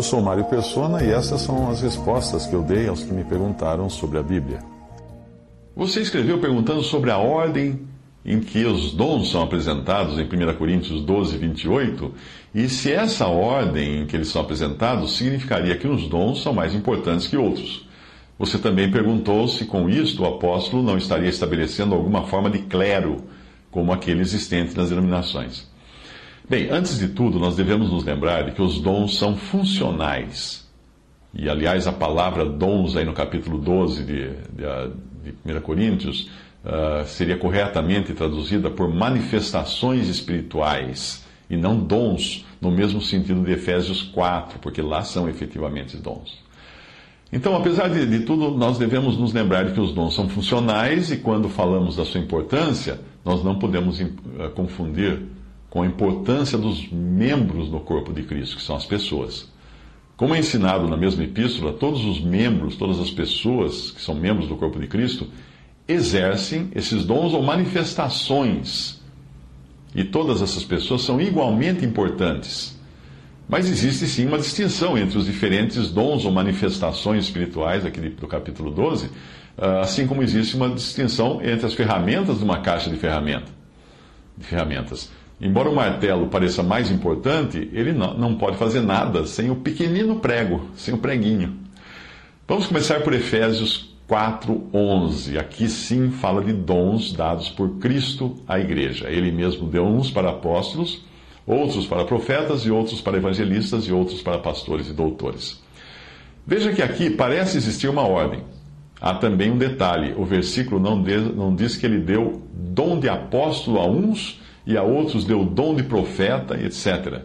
Eu sou Mário Persona e essas são as respostas que eu dei aos que me perguntaram sobre a Bíblia. Você escreveu perguntando sobre a ordem em que os dons são apresentados em 1 Coríntios 12, 28, e se essa ordem em que eles são apresentados significaria que uns dons são mais importantes que outros. Você também perguntou se com isto o apóstolo não estaria estabelecendo alguma forma de clero, como aquele existente nas denominações. Bem, antes de tudo, nós devemos nos lembrar de que os dons são funcionais. E, aliás, a palavra dons, aí no capítulo 12 de, de, de 1 Coríntios, uh, seria corretamente traduzida por manifestações espirituais e não dons, no mesmo sentido de Efésios 4, porque lá são efetivamente dons. Então, apesar de, de, tudo, nós devemos nos lembrar de que os dons são funcionais e quando falamos da sua importância, nós não podemos uh, confundir com a importância dos membros no corpo de Cristo, que são as pessoas. Como é ensinado na mesma epístola, todos os membros, todas as pessoas que são membros do corpo de Cristo, exercem esses dons ou manifestações. E todas essas pessoas são igualmente importantes. Mas existe sim uma distinção entre os diferentes dons ou manifestações espirituais, aqui do capítulo 12, ah, assim como existe uma distinção entre as ferramentas de uma caixa de, ferramenta, de ferramentas. Embora o martelo pareça mais importante, ele não, não pode fazer nada sem o pequenino prego, sem o preguinho. Vamos começar por Efésios 4:11. Aqui sim fala de dons dados por Cristo à igreja. Ele mesmo deu uns para apóstolos, outros para profetas e outros para evangelistas e outros para pastores e doutores. Veja que aqui parece existir uma ordem. Há também um detalhe: o versículo não, não diz que ele deu dom de apóstolo a uns e a outros deu dom de profeta, etc.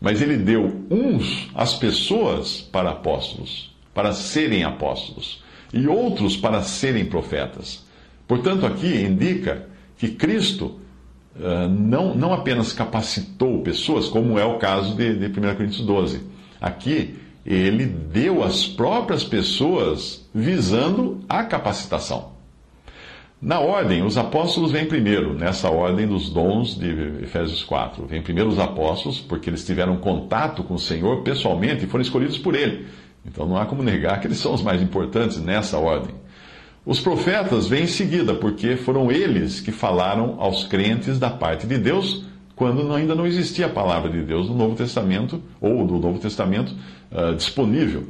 Mas ele deu uns às pessoas para apóstolos, para serem apóstolos e outros para serem profetas. Portanto, aqui indica que Cristo uh, não, não apenas capacitou pessoas, como é o caso de, de 1 Coríntios 12. Aqui, ele deu às próprias pessoas visando a capacitação. Na ordem, os apóstolos vêm primeiro, nessa ordem dos dons de Efésios 4. Vêm primeiro os apóstolos, porque eles tiveram contato com o Senhor pessoalmente e foram escolhidos por ele. Então não há como negar que eles são os mais importantes nessa ordem. Os profetas vêm em seguida, porque foram eles que falaram aos crentes da parte de Deus, quando ainda não existia a palavra de Deus no Novo Testamento, ou do Novo Testamento uh, disponível.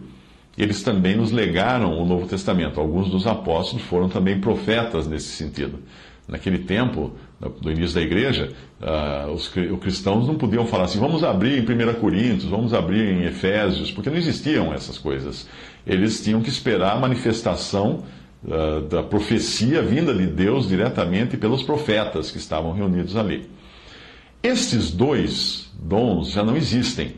Eles também nos legaram o Novo Testamento. Alguns dos apóstolos foram também profetas nesse sentido. Naquele tempo, do início da igreja, uh, os, os, cristãos não podiam falar assim, vamos abrir em 1 Coríntios, vamos abrir em Efésios, porque não existiam essas coisas. Eles tinham que esperar a manifestação uh, da profecia vinda de Deus diretamente pelos profetas que estavam reunidos ali. Estes dois dons já não existem,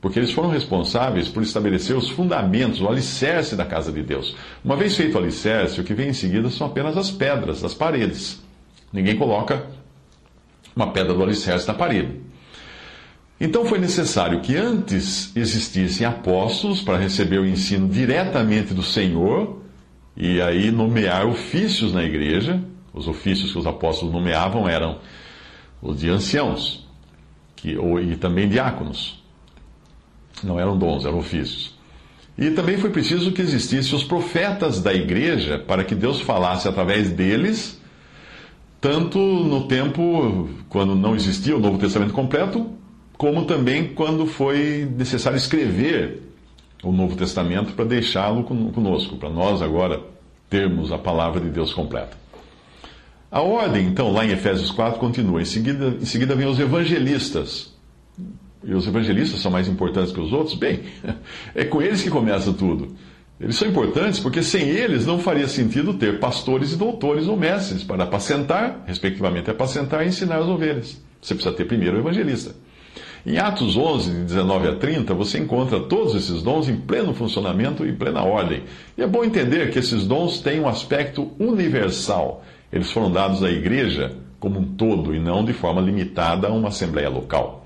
porque eles foram responsáveis por estabelecer os fundamentos, o alicerce da casa de Deus. Uma vez feito o alicerce, o que vem em seguida são apenas as pedras, as paredes. Ninguém coloca uma pedra do alicerce na parede. Então foi necessário que antes existissem apóstolos para receber o ensino diretamente do Senhor e aí nomear ofícios na igreja. Os ofícios que os apóstolos nomeavam eram os de anciãos que, ou, e também diáconos. Não eram dons, eram ofícios. E também foi preciso que existissem os profetas da igreja para que Deus falasse através deles tanto no tempo quando não existia o Novo Testamento completo, como também quando foi necessário escrever o Novo Testamento para deixá-lo conosco, para nós agora termos a palavra de Deus completa. A ordem, então, lá em Efésios 4, continua. Em seguida, em seguida vem os evangelistas. E os evangelistas são mais importantes que os outros? Bem, é com eles que começa tudo. Eles são importantes porque sem eles não faria sentido ter pastores e doutores ou mestres para apacentar, respectivamente, apacentar e ensinar as ovelhas. Você precisa ter primeiro o evangelista. Em Atos 11, de 19 a 30, você encontra todos esses dons em pleno funcionamento e plena ordem. E é bom entender que esses dons têm um aspecto universal. Eles foram dados à igreja como um todo e não de forma limitada a uma assembleia local.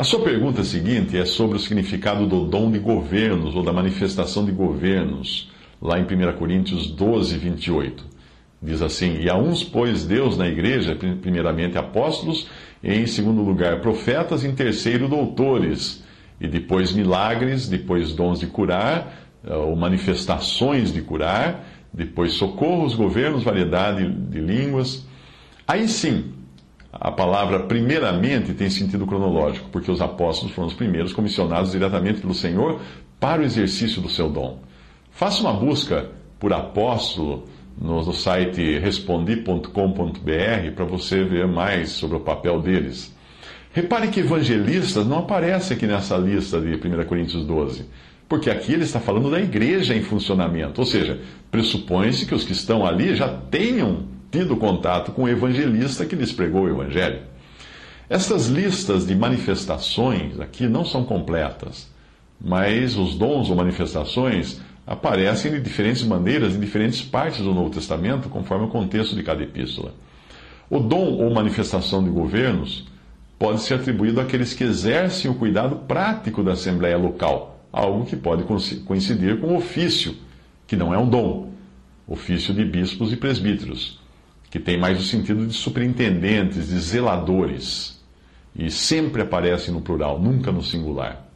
A sua pergunta seguinte é sobre o significado do dom de governos ou da manifestação de governos, lá em 1 Coríntios 12, 28. Diz assim: E a uns pôs Deus na igreja, primeiramente apóstolos, e em segundo lugar profetas, em terceiro doutores, e depois milagres, depois dons de curar, eh, ou manifestações de curar, depois socorros, governos, variedade de línguas. Aí sim, a palavra primeiramente tem sentido cronológico, porque os apóstolos foram os primeiros comissionados diretamente pelo Senhor para o exercício do seu dom. Faça uma busca por apóstolo no, site respondi.com.br para você ver mais sobre o papel deles. Repare que evangelistas não aparecem aqui nessa lista de 1 Coríntios 12, porque aqui ele está falando da igreja em funcionamento, ou seja, pressupõe-se que os que estão ali já tenham tido contato com o evangelista que lhes pregou o evangelho. Estas listas de manifestações aqui não são completas, mas os dons ou manifestações aparecem de diferentes maneiras em diferentes partes do Novo Testamento, conforme o contexto de cada epístola. O dom ou manifestação de governos pode ser atribuído àqueles que exercem o cuidado prático da Assembleia local, algo que pode coincidir com o ofício, que não é um dom, ofício de bispos e presbíteros, que tem mais o sentido de superintendentes, de zeladores, e sempre aparece no plural, nunca no singular.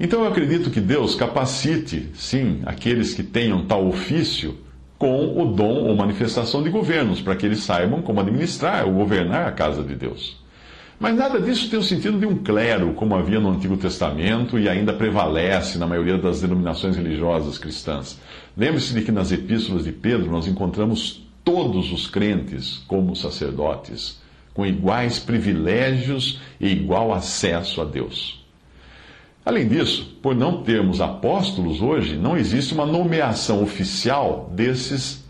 Então eu acredito que Deus capacite, sim, aqueles que tenham tal ofício com o dom ou manifestação de governos, para que eles saibam como administrar ou governar a casa de Deus. Mas nada disso tem o sentido de um clero, como havia no Antigo Testamento e ainda prevalece na maioria das denominações religiosas cristãs. Lembre-se de que nas epístolas de Pedro nós encontramos todos os crentes como sacerdotes, com iguais privilégios e igual acesso a Deus. Além disso, por não termos apóstolos hoje, não existe uma nomeação oficial desses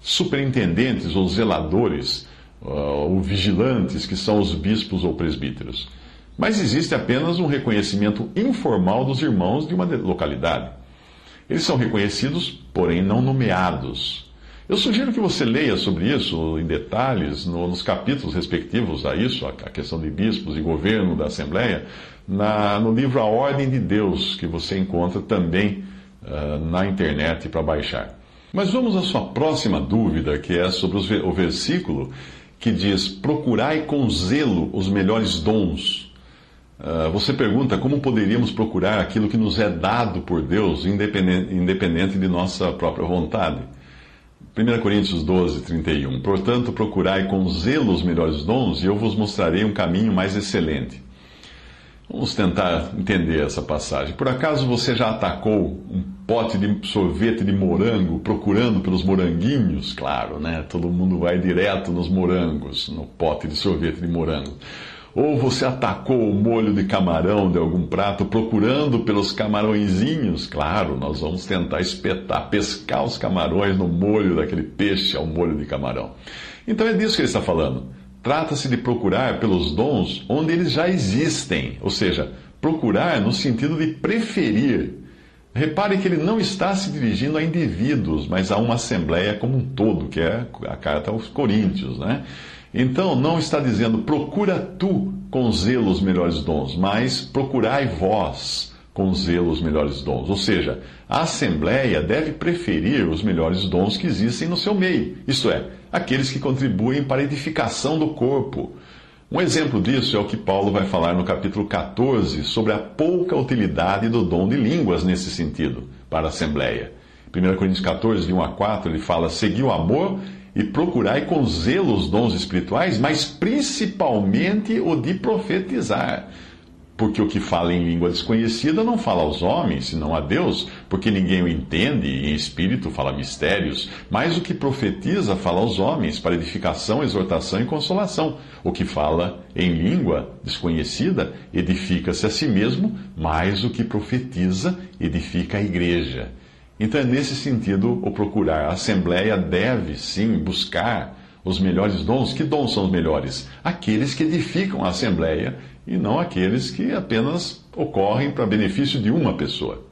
superintendentes ou zeladores uh, ou vigilantes, que são os bispos ou presbíteros. Mas existe apenas um reconhecimento informal dos irmãos de uma localidade. Eles são reconhecidos, porém não nomeados. Eu sugiro que você leia sobre isso em detalhes no, nos capítulos respectivos a isso, a, a, questão de bispos e governo da Assembleia, na, no livro A Ordem de Deus, que você encontra também uh, na internet para baixar. Mas vamos à sua próxima dúvida, que é sobre os, o versículo que diz: Procurai com zelo os melhores dons. Uh, você pergunta como poderíamos procurar aquilo que nos é dado por Deus, independente, independente de nossa própria vontade. 1 Coríntios 12, 31. Portanto, procurai com zelo os melhores dons, e eu vos mostrarei um caminho mais excelente. Vamos tentar entender essa passagem. Por acaso você já atacou um pote de sorvete de morango procurando pelos moranguinhos? Claro, né? Todo mundo vai direto nos morangos, no pote de sorvete de morango. Ou você atacou o molho de camarão de algum prato procurando pelos camarõezinhos? Claro, nós vamos tentar espetar, pescar os camarões no molho daquele peixe ao molho de camarão. Então é disso que ele está falando. Trata-se de procurar pelos dons onde eles já existem, ou seja, procurar no sentido de preferir. Repare que ele não está se dirigindo a indivíduos, mas a uma assembleia como um todo, que é a carta aos Coríntios, né? Então, não está dizendo procura tu com zelo os melhores dons, mas procurai vós com zelo os melhores dons. Ou seja, a Assembleia deve preferir os melhores dons que existem no seu meio, isto é, aqueles que contribuem para a edificação do corpo. Um exemplo disso é o que Paulo vai falar no capítulo 14 sobre a pouca utilidade do dom de línguas nesse sentido para a Assembleia. 1 Coríntios 14, de 1 a 4, ele fala: Segui o amor e procurai com zelo os dons espirituais, mas principalmente o de profetizar porque o que fala em língua desconhecida não fala aos homens, senão a Deus, porque ninguém o entende, e em espírito fala mistérios, mas o que profetiza fala aos homens, para edificação, exortação e consolação. O que fala em língua desconhecida edifica-se a si mesmo, mas o que profetiza edifica a igreja. Então é nesse sentido o procurar. A Assembleia deve sim buscar Os melhores dons? Que dons são os melhores? Aqueles que edificam a Assembleia e não aqueles que apenas ocorrem para benefício de uma pessoa.